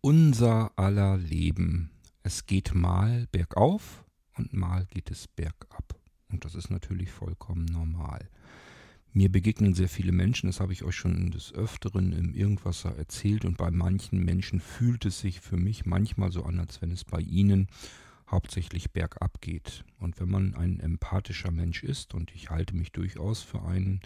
unser aller Leben. Es geht mal bergauf und mal geht es bergab. Und das ist natürlich vollkommen normal. Mir begegnen sehr viele Menschen, das habe ich euch schon des Öfteren im Irgendwasser erzählt, und bei manchen Menschen fühlt es sich für mich manchmal so an, als wenn es bei ihnen hauptsächlich bergab geht. Und wenn man ein empathischer Mensch ist, und ich halte mich durchaus für einen,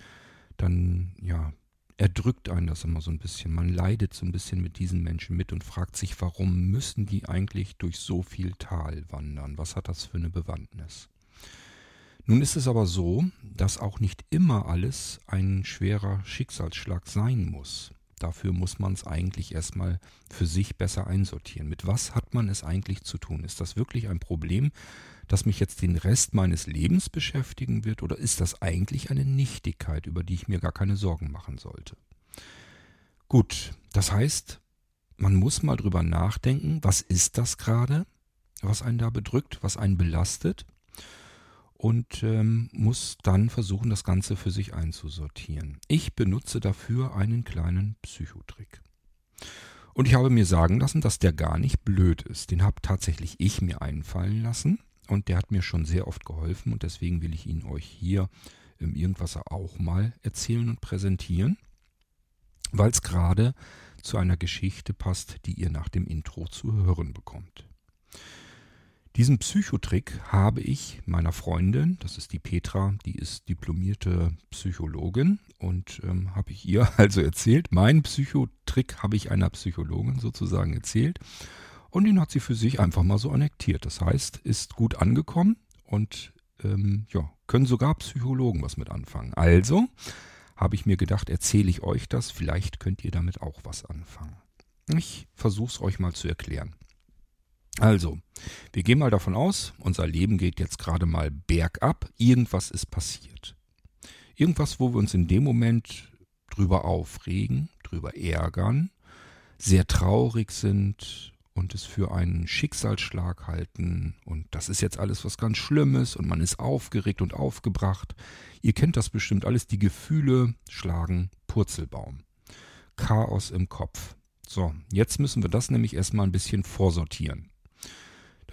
dann ja, erdrückt einen das immer so ein bisschen. Man leidet so ein bisschen mit diesen Menschen mit und fragt sich, warum müssen die eigentlich durch so viel Tal wandern? Was hat das für eine Bewandtnis? Nun ist es aber so, dass auch nicht immer alles ein schwerer Schicksalsschlag sein muss. Dafür muss man es eigentlich erstmal für sich besser einsortieren. Mit was hat man es eigentlich zu tun? Ist das wirklich ein Problem, das mich jetzt den Rest meines Lebens beschäftigen wird, oder ist das eigentlich eine Nichtigkeit, über die ich mir gar keine Sorgen machen sollte? Gut, das heißt, man muss mal drüber nachdenken, was ist das gerade, was einen da bedrückt, was einen belastet, und ähm, muss dann versuchen, das Ganze für sich einzusortieren. Ich benutze dafür einen kleinen Psychotrick. Und ich habe mir sagen lassen, dass der gar nicht blöd ist. Den habe tatsächlich ich mir einfallen lassen. Und der hat mir schon sehr oft geholfen und deswegen will ich ihn euch hier im Irgendwasser auch mal erzählen und präsentieren, weil es gerade zu einer Geschichte passt, die ihr nach dem Intro zu hören bekommt. Diesen Psychotrick habe ich meiner Freundin, das ist die Petra, die ist diplomierte Psychologin und ähm, habe ich ihr also erzählt. Meinen Psychotrick habe ich einer Psychologin sozusagen erzählt und ihn hat sie für sich einfach mal so annektiert. Das heißt, ist gut angekommen und ähm, ja, können sogar Psychologen was mit anfangen. Also habe ich mir gedacht, erzähle ich euch das, vielleicht könnt ihr damit auch was anfangen. Ich versuche es euch mal zu erklären. Also, wir gehen mal davon aus, unser Leben geht jetzt gerade mal bergab, irgendwas ist passiert. Irgendwas, wo wir uns in dem Moment drüber aufregen, drüber ärgern, sehr traurig sind, und es für einen Schicksalsschlag halten und das ist jetzt alles was ganz Schlimmes und man ist aufgeregt und aufgebracht. Ihr kennt das bestimmt alles, die Gefühle schlagen Purzelbaum. Chaos im Kopf. So, jetzt müssen wir das nämlich erstmal ein bisschen vorsortieren.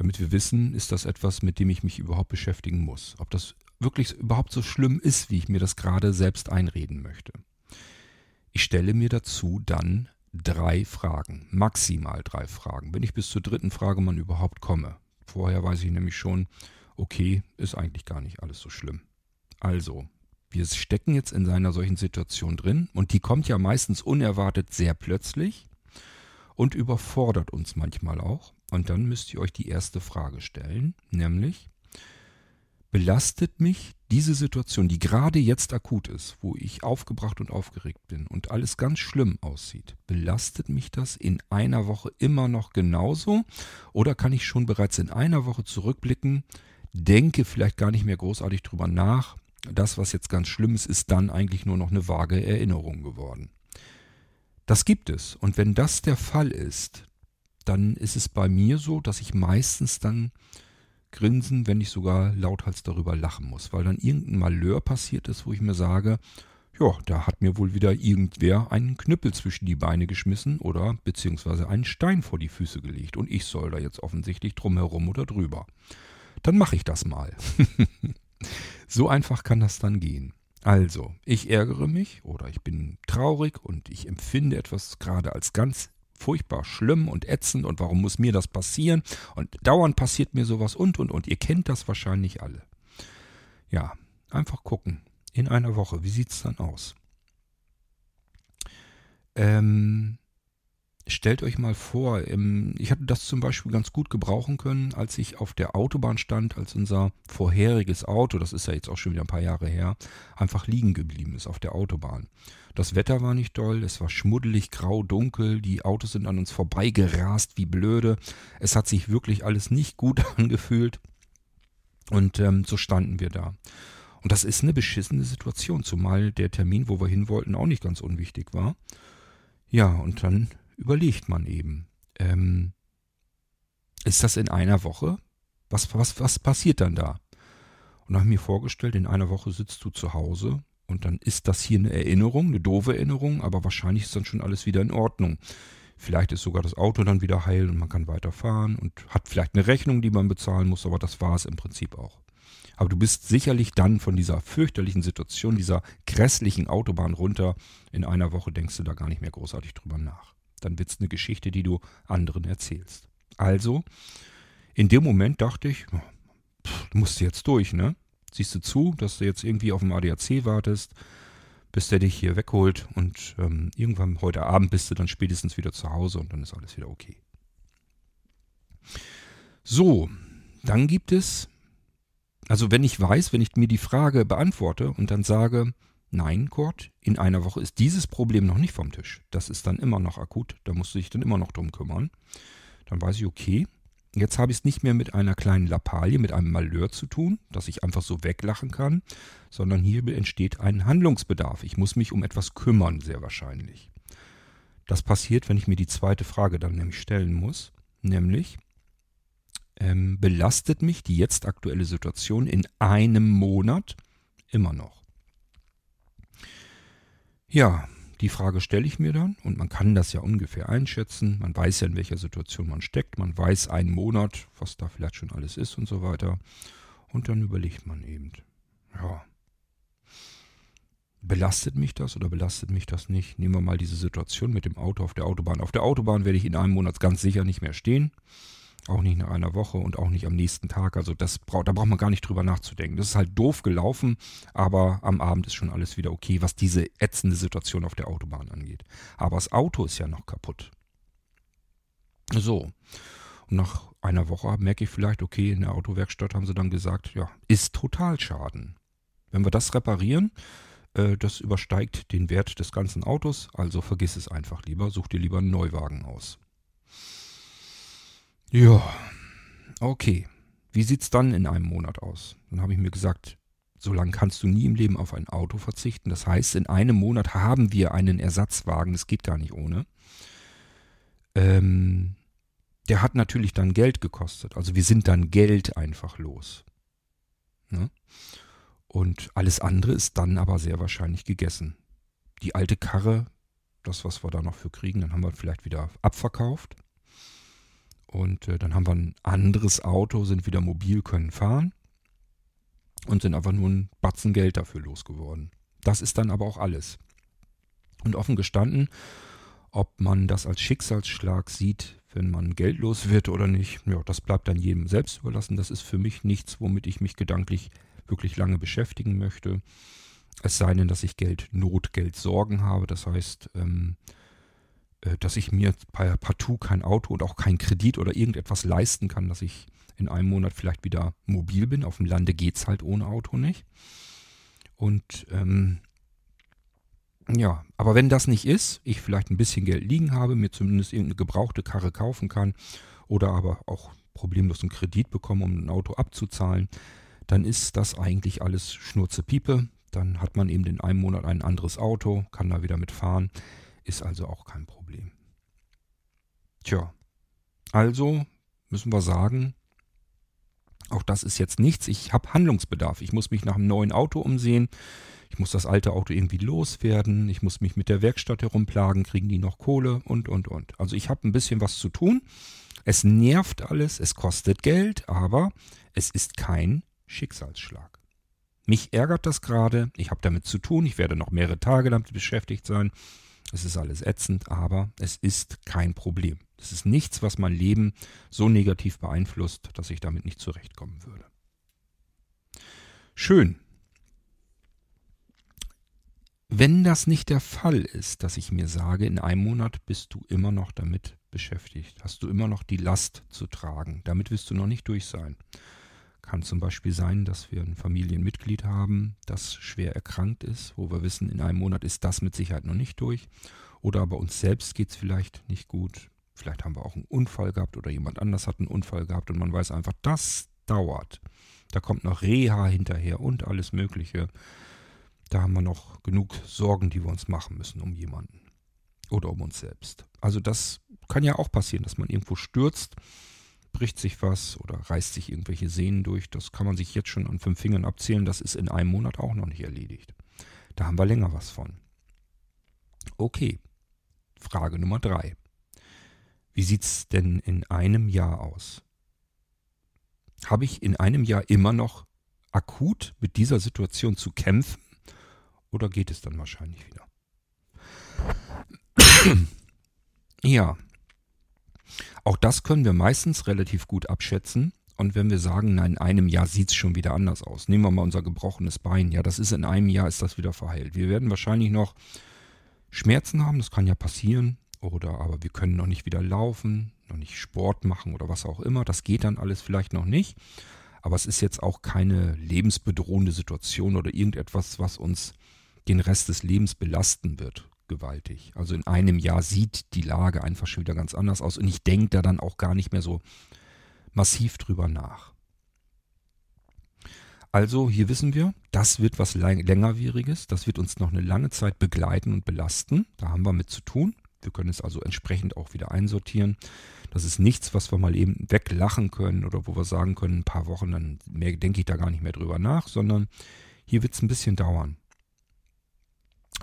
Damit wir wissen, ist das etwas, mit dem ich mich überhaupt beschäftigen muss. Ob das wirklich überhaupt so schlimm ist, wie ich mir das gerade selbst einreden möchte. Ich stelle mir dazu dann drei Fragen, maximal drei Fragen, wenn ich bis zur dritten Frage mal überhaupt komme. Vorher weiß ich nämlich schon, okay, ist eigentlich gar nicht alles so schlimm. Also, wir stecken jetzt in einer solchen Situation drin und die kommt ja meistens unerwartet sehr plötzlich und überfordert uns manchmal auch. Und dann müsst ihr euch die erste Frage stellen, nämlich, belastet mich diese Situation, die gerade jetzt akut ist, wo ich aufgebracht und aufgeregt bin und alles ganz schlimm aussieht, belastet mich das in einer Woche immer noch genauso? Oder kann ich schon bereits in einer Woche zurückblicken, denke vielleicht gar nicht mehr großartig drüber nach, das, was jetzt ganz schlimm ist, ist dann eigentlich nur noch eine vage Erinnerung geworden. Das gibt es. Und wenn das der Fall ist, dann ist es bei mir so, dass ich meistens dann grinsen, wenn ich sogar lauthals darüber lachen muss, weil dann irgendein Malheur passiert ist, wo ich mir sage, ja, da hat mir wohl wieder irgendwer einen Knüppel zwischen die Beine geschmissen oder beziehungsweise einen Stein vor die Füße gelegt und ich soll da jetzt offensichtlich drumherum oder drüber. Dann mache ich das mal. so einfach kann das dann gehen. Also, ich ärgere mich oder ich bin traurig und ich empfinde etwas gerade als ganz furchtbar schlimm und ätzend und warum muss mir das passieren und dauernd passiert mir sowas und und und. Ihr kennt das wahrscheinlich alle. Ja, einfach gucken. In einer Woche, wie sieht es dann aus? Ähm, stellt euch mal vor, ich hatte das zum Beispiel ganz gut gebrauchen können, als ich auf der Autobahn stand, als unser vorheriges Auto, das ist ja jetzt auch schon wieder ein paar Jahre her, einfach liegen geblieben ist auf der Autobahn. Das Wetter war nicht doll, es war schmuddelig, grau, dunkel, die Autos sind an uns vorbeigerast wie blöde. Es hat sich wirklich alles nicht gut angefühlt. Und ähm, so standen wir da. Und das ist eine beschissene Situation, zumal der Termin, wo wir hin wollten, auch nicht ganz unwichtig war. Ja, und dann überlegt man eben, ähm, ist das in einer Woche? Was, was, was passiert dann da? Und habe mir vorgestellt, in einer Woche sitzt du zu Hause und dann ist das hier eine Erinnerung, eine doofe Erinnerung, aber wahrscheinlich ist dann schon alles wieder in Ordnung. Vielleicht ist sogar das Auto dann wieder heil und man kann weiterfahren und hat vielleicht eine Rechnung, die man bezahlen muss, aber das war es im Prinzip auch. Aber du bist sicherlich dann von dieser fürchterlichen Situation, dieser grässlichen Autobahn runter. In einer Woche denkst du da gar nicht mehr großartig drüber nach. Dann wird es eine Geschichte, die du anderen erzählst. Also, in dem Moment dachte ich, pff, du musst jetzt durch, ne? Siehst du zu, dass du jetzt irgendwie auf dem ADAC wartest, bis der dich hier wegholt und ähm, irgendwann heute Abend bist du dann spätestens wieder zu Hause und dann ist alles wieder okay. So, dann gibt es, also wenn ich weiß, wenn ich mir die Frage beantworte und dann sage, nein, Kurt, in einer Woche ist dieses Problem noch nicht vom Tisch. Das ist dann immer noch akut, da musst du dich dann immer noch drum kümmern. Dann weiß ich, okay, Jetzt habe ich es nicht mehr mit einer kleinen Lappalie, mit einem Malheur zu tun, dass ich einfach so weglachen kann, sondern hier entsteht ein Handlungsbedarf. Ich muss mich um etwas kümmern, sehr wahrscheinlich. Das passiert, wenn ich mir die zweite Frage dann nämlich stellen muss, nämlich ähm, belastet mich die jetzt aktuelle Situation in einem Monat immer noch? Ja, die Frage stelle ich mir dann und man kann das ja ungefähr einschätzen. Man weiß ja, in welcher Situation man steckt. Man weiß einen Monat, was da vielleicht schon alles ist und so weiter. Und dann überlegt man eben, ja, belastet mich das oder belastet mich das nicht? Nehmen wir mal diese Situation mit dem Auto auf der Autobahn. Auf der Autobahn werde ich in einem Monat ganz sicher nicht mehr stehen. Auch nicht nach einer Woche und auch nicht am nächsten Tag. Also das braucht, da braucht man gar nicht drüber nachzudenken. Das ist halt doof gelaufen, aber am Abend ist schon alles wieder okay, was diese ätzende Situation auf der Autobahn angeht. Aber das Auto ist ja noch kaputt. So. Und nach einer Woche merke ich vielleicht, okay, in der Autowerkstatt haben sie dann gesagt, ja, ist Totalschaden. Wenn wir das reparieren, äh, das übersteigt den Wert des ganzen Autos, also vergiss es einfach lieber, such dir lieber einen Neuwagen aus. Ja, okay. Wie sieht's dann in einem Monat aus? Dann habe ich mir gesagt, so lange kannst du nie im Leben auf ein Auto verzichten. Das heißt, in einem Monat haben wir einen Ersatzwagen. Das geht gar nicht ohne. Ähm, der hat natürlich dann Geld gekostet. Also wir sind dann Geld einfach los. Ne? Und alles andere ist dann aber sehr wahrscheinlich gegessen. Die alte Karre, das, was wir da noch für kriegen, dann haben wir vielleicht wieder abverkauft. Und äh, dann haben wir ein anderes Auto, sind wieder mobil, können fahren und sind einfach nur ein Batzen Geld dafür losgeworden. Das ist dann aber auch alles. Und offen gestanden, ob man das als Schicksalsschlag sieht, wenn man geldlos wird oder nicht, ja, das bleibt dann jedem selbst überlassen. Das ist für mich nichts, womit ich mich gedanklich wirklich lange beschäftigen möchte. Es sei denn, dass ich Geld, Not, Geld, Sorgen habe. Das heißt, ähm, äh, dass ich mir partout kein Auto und auch kein Kredit oder irgendetwas leisten kann, dass ich in einem Monat vielleicht wieder mobil bin. Auf dem Lande geht es halt ohne Auto nicht. Und ähm, ja, aber wenn das nicht ist, ich vielleicht ein bisschen Geld liegen habe, mir zumindest irgendeine gebrauchte Karre kaufen kann oder aber auch problemlos einen Kredit bekomme, um ein Auto abzuzahlen, dann ist das eigentlich alles Schnurzepiepe. Dann hat man eben in einem Monat ein anderes Auto, kann da wieder mitfahren. Ist also auch kein Problem. Tja, also müssen wir sagen, auch das ist jetzt nichts. Ich habe Handlungsbedarf. Ich muss mich nach einem neuen Auto umsehen. Ich muss das alte Auto irgendwie loswerden. Ich muss mich mit der Werkstatt herumplagen. Kriegen die noch Kohle und, und, und. Also ich habe ein bisschen was zu tun. Es nervt alles. Es kostet Geld. Aber es ist kein Schicksalsschlag. Mich ärgert das gerade. Ich habe damit zu tun. Ich werde noch mehrere Tage damit beschäftigt sein. Es ist alles ätzend, aber es ist kein Problem. Es ist nichts, was mein Leben so negativ beeinflusst, dass ich damit nicht zurechtkommen würde. Schön. Wenn das nicht der Fall ist, dass ich mir sage, in einem Monat bist du immer noch damit beschäftigt, hast du immer noch die Last zu tragen, damit wirst du noch nicht durch sein. Kann zum Beispiel sein, dass wir ein Familienmitglied haben, das schwer erkrankt ist, wo wir wissen, in einem Monat ist das mit Sicherheit noch nicht durch. Oder bei uns selbst geht es vielleicht nicht gut. Vielleicht haben wir auch einen Unfall gehabt oder jemand anders hat einen Unfall gehabt und man weiß einfach, das dauert. Da kommt noch Reha hinterher und alles Mögliche. Da haben wir noch genug Sorgen, die wir uns machen müssen um jemanden oder um uns selbst. Also das kann ja auch passieren, dass man irgendwo stürzt bricht sich was oder reißt sich irgendwelche Sehnen durch. Das kann man sich jetzt schon an fünf Fingern abzählen. Das ist in einem Monat auch noch nicht erledigt. Da haben wir länger was von. Okay. Frage Nummer drei. Wie sieht's denn in einem Jahr aus? Habe ich in einem Jahr immer noch akut mit dieser Situation zu kämpfen? Oder geht es dann wahrscheinlich wieder? ja. Auch das können wir meistens relativ gut abschätzen. Und wenn wir sagen, na, in einem Jahr sieht es schon wieder anders aus. Nehmen wir mal unser gebrochenes Bein. Ja, das ist in einem Jahr ist das wieder verheilt. Wir werden wahrscheinlich noch Schmerzen haben, das kann ja passieren. Oder aber wir können noch nicht wieder laufen, noch nicht Sport machen oder was auch immer. Das geht dann alles vielleicht noch nicht. Aber es ist jetzt auch keine lebensbedrohende Situation oder irgendetwas, was uns den Rest des Lebens belasten wird, gewaltig. Also in einem Jahr sieht die Lage einfach schon wieder ganz anders aus und ich denke da dann auch gar nicht mehr so massiv drüber nach. Also hier wissen wir, das wird was längerwieriges, das wird uns noch eine lange Zeit begleiten und belasten. Da haben wir mit zu tun. Wir können es also entsprechend auch wieder einsortieren. Das ist nichts, was wir mal eben weglachen können oder wo wir sagen können, ein paar Wochen, dann mehr denke ich da gar nicht mehr drüber nach, sondern hier wird es ein bisschen dauern.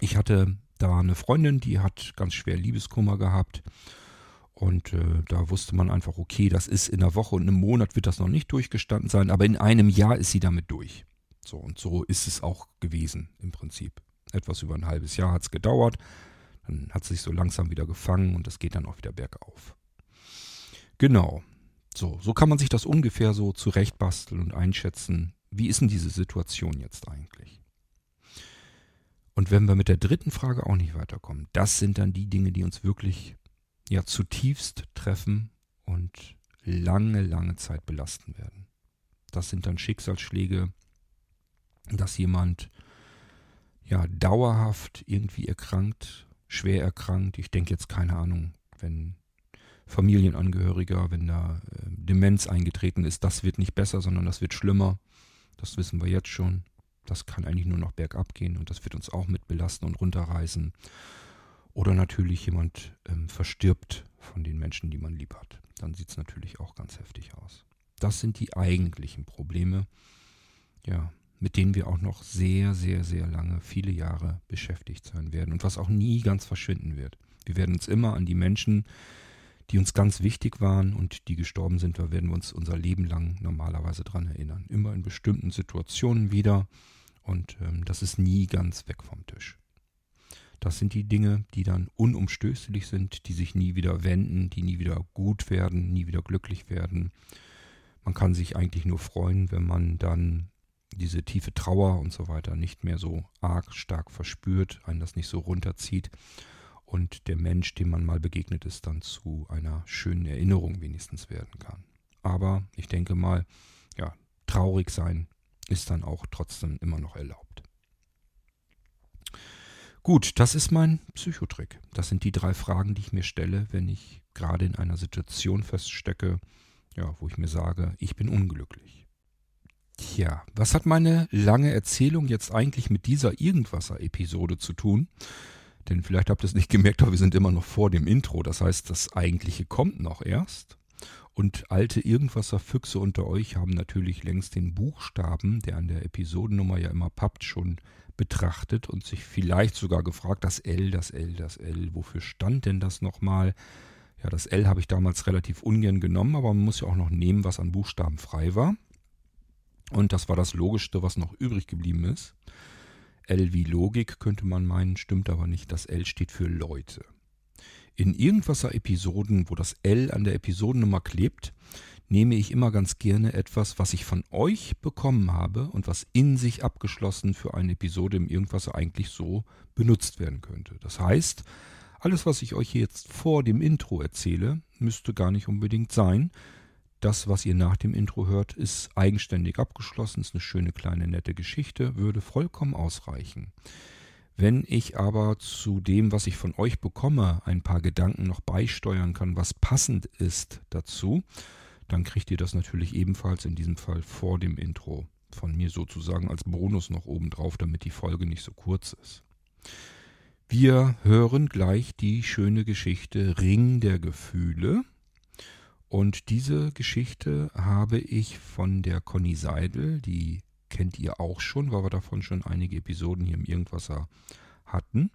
Ich hatte da eine Freundin, die hat ganz schwer Liebeskummer gehabt. Und äh, da wusste man einfach, okay, das ist in einer Woche und einem Monat wird das noch nicht durchgestanden sein, aber in einem Jahr ist sie damit durch. So, und so ist es auch gewesen im Prinzip. Etwas über ein halbes Jahr hat es gedauert. Dann hat sie sich so langsam wieder gefangen und es geht dann auch wieder bergauf. Genau. So, so kann man sich das ungefähr so zurechtbasteln und einschätzen. Wie ist denn diese Situation jetzt eigentlich? Und wenn wir mit der dritten Frage auch nicht weiterkommen, das sind dann die Dinge, die uns wirklich ja zutiefst treffen und lange, lange Zeit belasten werden. Das sind dann Schicksalsschläge, dass jemand ja dauerhaft irgendwie erkrankt schwer erkrankt. Ich denke jetzt keine Ahnung, wenn Familienangehöriger, wenn da äh, Demenz eingetreten ist, das wird nicht besser, sondern das wird schlimmer. Das wissen wir jetzt schon. Das kann eigentlich nur noch bergab gehen und das wird uns auch mit belasten und runterreißen. Oder natürlich jemand ähm, verstirbt von den Menschen, die man lieb hat. Dann sieht es natürlich auch ganz heftig aus. Das sind die eigentlichen Probleme. Ja, mit denen wir auch noch sehr, sehr, sehr lange, viele Jahre beschäftigt sein werden und was auch nie ganz verschwinden wird. Wir werden uns immer an die Menschen, die uns ganz wichtig waren und die gestorben sind, da werden wir uns unser Leben lang normalerweise dran erinnern. Immer in bestimmten Situationen wieder und ähm, das ist nie ganz weg vom Tisch. Das sind die Dinge, die dann unumstößlich sind, die sich nie wieder wenden, die nie wieder gut werden, nie wieder glücklich werden. Man kann sich eigentlich nur freuen, wenn man dann diese tiefe Trauer und so weiter nicht mehr so arg stark verspürt, einen das nicht so runterzieht und der Mensch, dem man mal begegnet ist, dann zu einer schönen Erinnerung wenigstens werden kann. Aber ich denke mal, ja, traurig sein ist dann auch trotzdem immer noch erlaubt. Gut, das ist mein Psychotrick. Das sind die drei Fragen, die ich mir stelle, wenn ich gerade in einer Situation feststecke, ja, wo ich mir sage, ich bin unglücklich. Tja, was hat meine lange Erzählung jetzt eigentlich mit dieser Irgendwasser-Episode zu tun? Denn vielleicht habt ihr es nicht gemerkt, aber wir sind immer noch vor dem Intro. Das heißt, das eigentliche kommt noch erst. Und alte Irgendwasser-Füchse unter euch haben natürlich längst den Buchstaben, der an der Episodennummer ja immer pappt, schon betrachtet und sich vielleicht sogar gefragt, das L, das L, das L, wofür stand denn das nochmal? Ja, das L habe ich damals relativ ungern genommen, aber man muss ja auch noch nehmen, was an Buchstaben frei war. Und das war das Logischste, was noch übrig geblieben ist. L wie Logik könnte man meinen, stimmt aber nicht. Das L steht für Leute. In irgendwaser Episoden, wo das L an der Episodennummer klebt, nehme ich immer ganz gerne etwas, was ich von euch bekommen habe und was in sich abgeschlossen für eine Episode im Irgendwasser eigentlich so benutzt werden könnte. Das heißt, alles, was ich euch jetzt vor dem Intro erzähle, müsste gar nicht unbedingt sein, das, was ihr nach dem Intro hört, ist eigenständig abgeschlossen, ist eine schöne kleine nette Geschichte, würde vollkommen ausreichen. Wenn ich aber zu dem, was ich von euch bekomme, ein paar Gedanken noch beisteuern kann, was passend ist dazu, dann kriegt ihr das natürlich ebenfalls in diesem Fall vor dem Intro von mir sozusagen als Bonus noch oben drauf, damit die Folge nicht so kurz ist. Wir hören gleich die schöne Geschichte Ring der Gefühle und diese Geschichte habe ich von der Conny Seidel, die kennt ihr auch schon, weil wir davon schon einige Episoden hier im Irgendwasser hatten.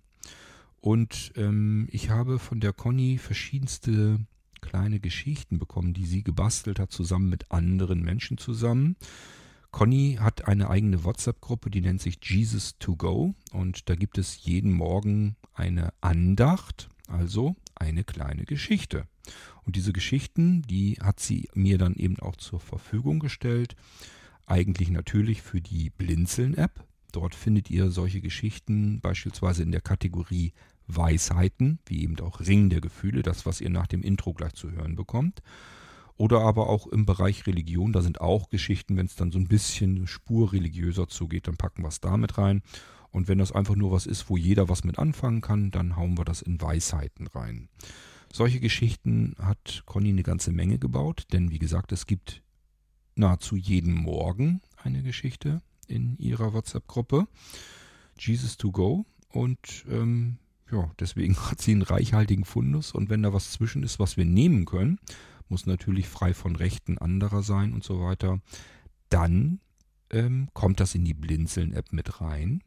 Und ähm, ich habe von der Conny verschiedenste kleine Geschichten bekommen, die sie gebastelt hat, zusammen mit anderen Menschen zusammen. Conny hat eine eigene WhatsApp-Gruppe, die nennt sich Jesus to Go. Und da gibt es jeden Morgen eine Andacht, also eine kleine Geschichte. Und diese Geschichten, die hat sie mir dann eben auch zur Verfügung gestellt. Eigentlich natürlich für die Blinzeln-App. Dort findet ihr solche Geschichten beispielsweise in der Kategorie Weisheiten, wie eben auch Ring der Gefühle, das, was ihr nach dem Intro gleich zu hören bekommt. Oder aber auch im Bereich Religion, da sind auch Geschichten, wenn es dann so ein bisschen spurreligiöser zugeht, dann packen wir es damit rein. Und wenn das einfach nur was ist, wo jeder was mit anfangen kann, dann hauen wir das in Weisheiten rein. Solche Geschichten hat Conny eine ganze Menge gebaut, denn wie gesagt, es gibt nahezu jeden Morgen eine Geschichte in ihrer WhatsApp-Gruppe. Jesus to go. Und ähm, ja, deswegen hat sie einen reichhaltigen Fundus. Und wenn da was zwischen ist, was wir nehmen können, muss natürlich frei von Rechten anderer sein und so weiter, dann ähm, kommt das in die Blinzeln-App mit rein.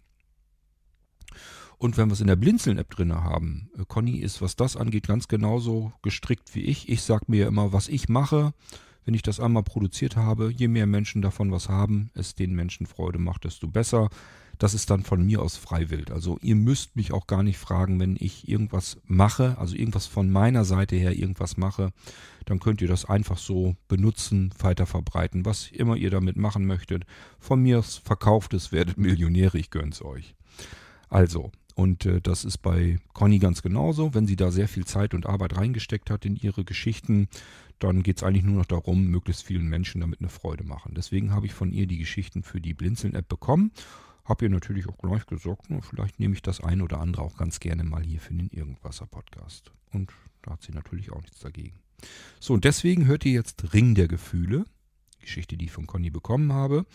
Und wenn wir es in der Blinzeln-App drin haben, äh, Conny ist, was das angeht, ganz genauso gestrickt wie ich. Ich sage mir immer, was ich mache, wenn ich das einmal produziert habe, je mehr Menschen davon was haben, es den Menschen Freude macht, desto besser. Das ist dann von mir aus freiwillig. Also ihr müsst mich auch gar nicht fragen, wenn ich irgendwas mache, also irgendwas von meiner Seite her irgendwas mache, dann könnt ihr das einfach so benutzen, weiter verbreiten, was immer ihr damit machen möchtet. Von mir aus verkauft es, werdet Millionäre, ich gönn's euch. Also, und äh, das ist bei Conny ganz genauso. Wenn sie da sehr viel Zeit und Arbeit reingesteckt hat in ihre Geschichten, dann geht es eigentlich nur noch darum, möglichst vielen Menschen damit eine Freude machen. Deswegen habe ich von ihr die Geschichten für die Blinzeln-App bekommen. Habe ihr natürlich auch gleich gesagt, na, vielleicht nehme ich das ein oder andere auch ganz gerne mal hier für den Irgendwasser-Podcast. Und da hat sie natürlich auch nichts dagegen. So, und deswegen hört ihr jetzt Ring der Gefühle, Geschichte, die ich von Conny bekommen habe.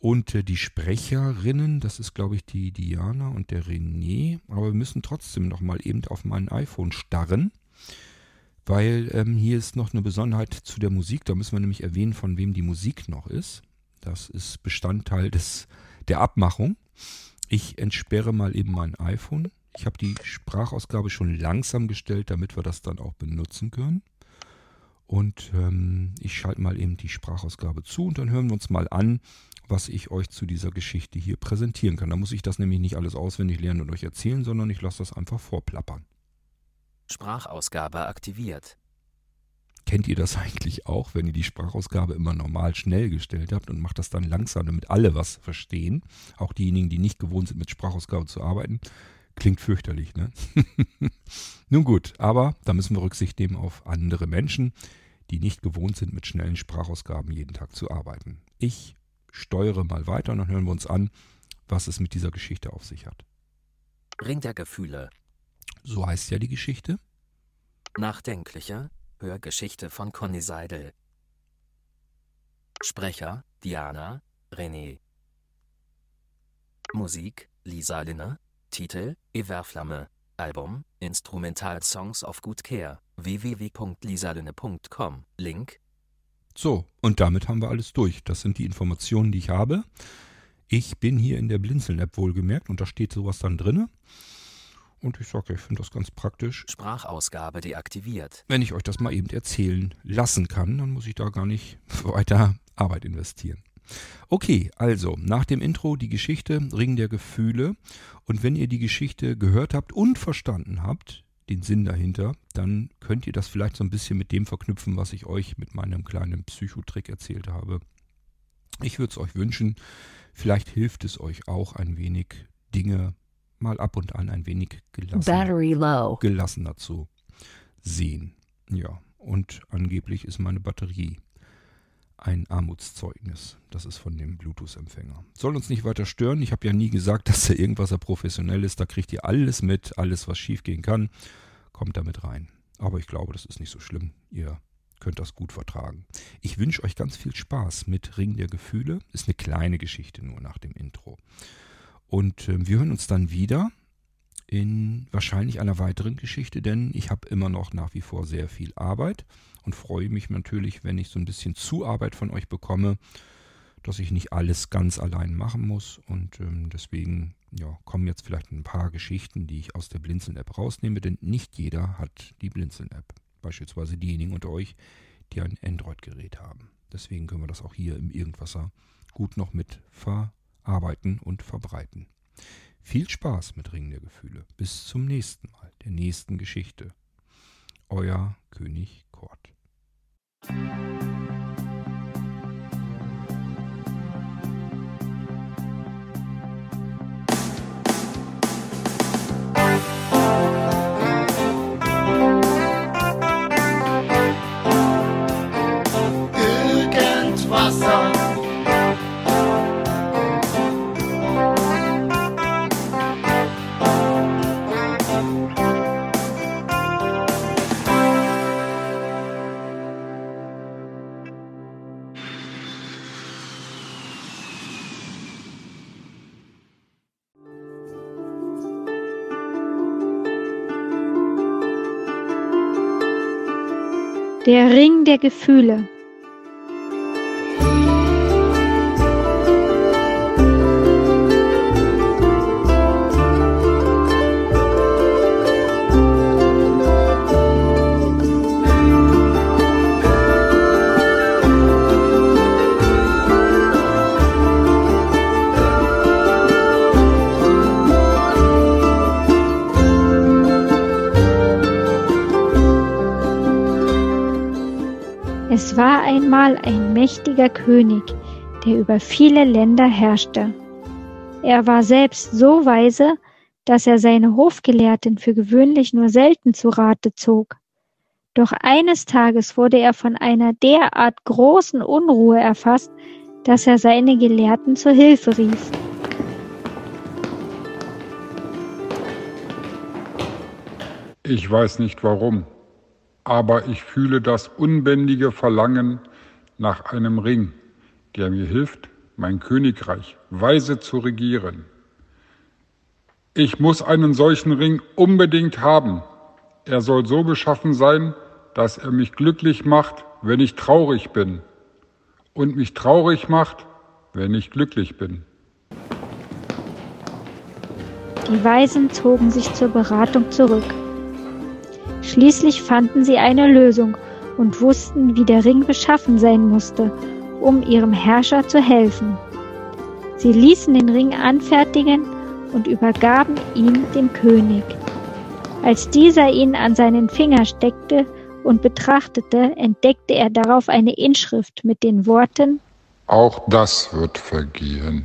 Und äh, die Sprecherinnen, das ist glaube ich die Diana und der René, aber wir müssen trotzdem noch mal eben auf mein iPhone starren, weil ähm, hier ist noch eine Besonderheit zu der Musik. Da müssen wir nämlich erwähnen, von wem die Musik noch ist. Das ist Bestandteil des, der Abmachung. Ich entsperre mal eben mein iPhone. Ich habe die Sprachausgabe schon langsam gestellt, damit wir das dann auch benutzen können. Und ähm, ich schalte mal eben die Sprachausgabe zu und dann hören wir uns mal an, was ich euch zu dieser Geschichte hier präsentieren kann. Da muss ich das nämlich nicht alles auswendig lernen und euch erzählen, sondern ich lasse das einfach vorplappern. Sprachausgabe aktiviert. Kennt ihr das eigentlich auch, wenn ihr die Sprachausgabe immer normal schnell gestellt habt und macht das dann langsam, damit alle was verstehen? Auch diejenigen, die nicht gewohnt sind, mit Sprachausgabe zu arbeiten. Klingt fürchterlich, ne? Nun gut, aber da müssen wir Rücksicht nehmen auf andere Menschen, die nicht gewohnt sind, mit schnellen Sprachausgaben jeden Tag zu arbeiten. Ich steuere mal weiter und dann hören wir uns an, was es mit dieser Geschichte auf sich hat. Ring der Gefühle. So heißt ja die Geschichte. Nachdenkliche Hörgeschichte von Conny Seidel. Sprecher Diana René. Musik Lisa Linne. Titel Everflamme. Album Instrumental Songs of Good Care. www.lisalinne.com. Link so, und damit haben wir alles durch. Das sind die Informationen, die ich habe. Ich bin hier in der Blinzeln-App wohlgemerkt und da steht sowas dann drin. Und ich sage, ich finde das ganz praktisch. Sprachausgabe deaktiviert. Wenn ich euch das mal eben erzählen lassen kann, dann muss ich da gar nicht weiter Arbeit investieren. Okay, also nach dem Intro die Geschichte Ring der Gefühle. Und wenn ihr die Geschichte gehört habt und verstanden habt, den Sinn dahinter, dann könnt ihr das vielleicht so ein bisschen mit dem verknüpfen, was ich euch mit meinem kleinen Psychotrick erzählt habe. Ich würde es euch wünschen, vielleicht hilft es euch auch ein wenig Dinge mal ab und an ein wenig gelassen, gelassener zu sehen. Ja, und angeblich ist meine Batterie ein Armutszeugnis. Das ist von dem Bluetooth-Empfänger. Soll uns nicht weiter stören. Ich habe ja nie gesagt, dass der irgendwas professionell ist. Da kriegt ihr alles mit, alles, was schiefgehen kann, kommt damit rein. Aber ich glaube, das ist nicht so schlimm. Ihr könnt das gut vertragen. Ich wünsche euch ganz viel Spaß mit Ring der Gefühle. Ist eine kleine Geschichte nur nach dem Intro. Und äh, wir hören uns dann wieder in wahrscheinlich einer weiteren Geschichte, denn ich habe immer noch nach wie vor sehr viel Arbeit und freue mich natürlich, wenn ich so ein bisschen Zuarbeit von euch bekomme, dass ich nicht alles ganz allein machen muss. Und ähm, deswegen ja, kommen jetzt vielleicht ein paar Geschichten, die ich aus der Blinzeln-App rausnehme, denn nicht jeder hat die Blinzeln-App. Beispielsweise diejenigen unter euch, die ein Android-Gerät haben. Deswegen können wir das auch hier im Irgendwasser gut noch mit verarbeiten und verbreiten. Viel Spaß mit Ringen der Gefühle. Bis zum nächsten Mal, der nächsten Geschichte. Euer König Kort. Der Ring der Gefühle Es war einmal ein mächtiger König, der über viele Länder herrschte. Er war selbst so weise, dass er seine Hofgelehrten für gewöhnlich nur selten zu Rate zog. Doch eines Tages wurde er von einer derart großen Unruhe erfasst, dass er seine Gelehrten zur Hilfe rief. Ich weiß nicht warum, aber ich fühle das unbändige Verlangen nach einem Ring, der mir hilft, mein Königreich weise zu regieren. Ich muss einen solchen Ring unbedingt haben. Er soll so beschaffen sein, dass er mich glücklich macht, wenn ich traurig bin, und mich traurig macht, wenn ich glücklich bin. Die Weisen zogen sich zur Beratung zurück. Schließlich fanden sie eine Lösung und wussten, wie der Ring beschaffen sein musste, um ihrem Herrscher zu helfen. Sie ließen den Ring anfertigen und übergaben ihn dem König. Als dieser ihn an seinen Finger steckte und betrachtete, entdeckte er darauf eine Inschrift mit den Worten Auch das wird vergehen.